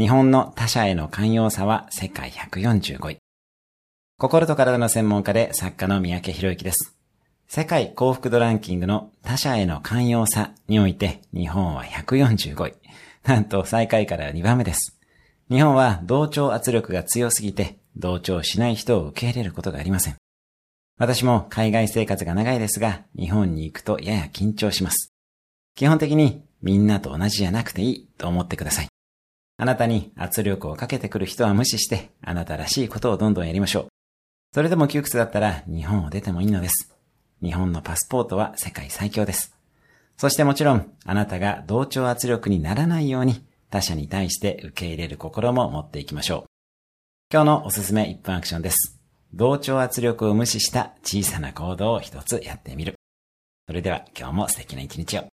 日本の他者への寛容さは世界145位。心と体の専門家で作家の三宅博之です。世界幸福度ランキングの他者への寛容さにおいて日本は145位。なんと最下位から2番目です。日本は同調圧力が強すぎて同調しない人を受け入れることがありません。私も海外生活が長いですが、日本に行くとやや緊張します。基本的にみんなと同じじゃなくていいと思ってください。あなたに圧力をかけてくる人は無視して、あなたらしいことをどんどんやりましょう。それでも窮屈だったら日本を出てもいいのです。日本のパスポートは世界最強です。そしてもちろん、あなたが同調圧力にならないように、他者に対して受け入れる心も持っていきましょう。今日のおすすめ1分アクションです。同調圧力を無視した小さな行動を一つやってみる。それでは今日も素敵な一日を。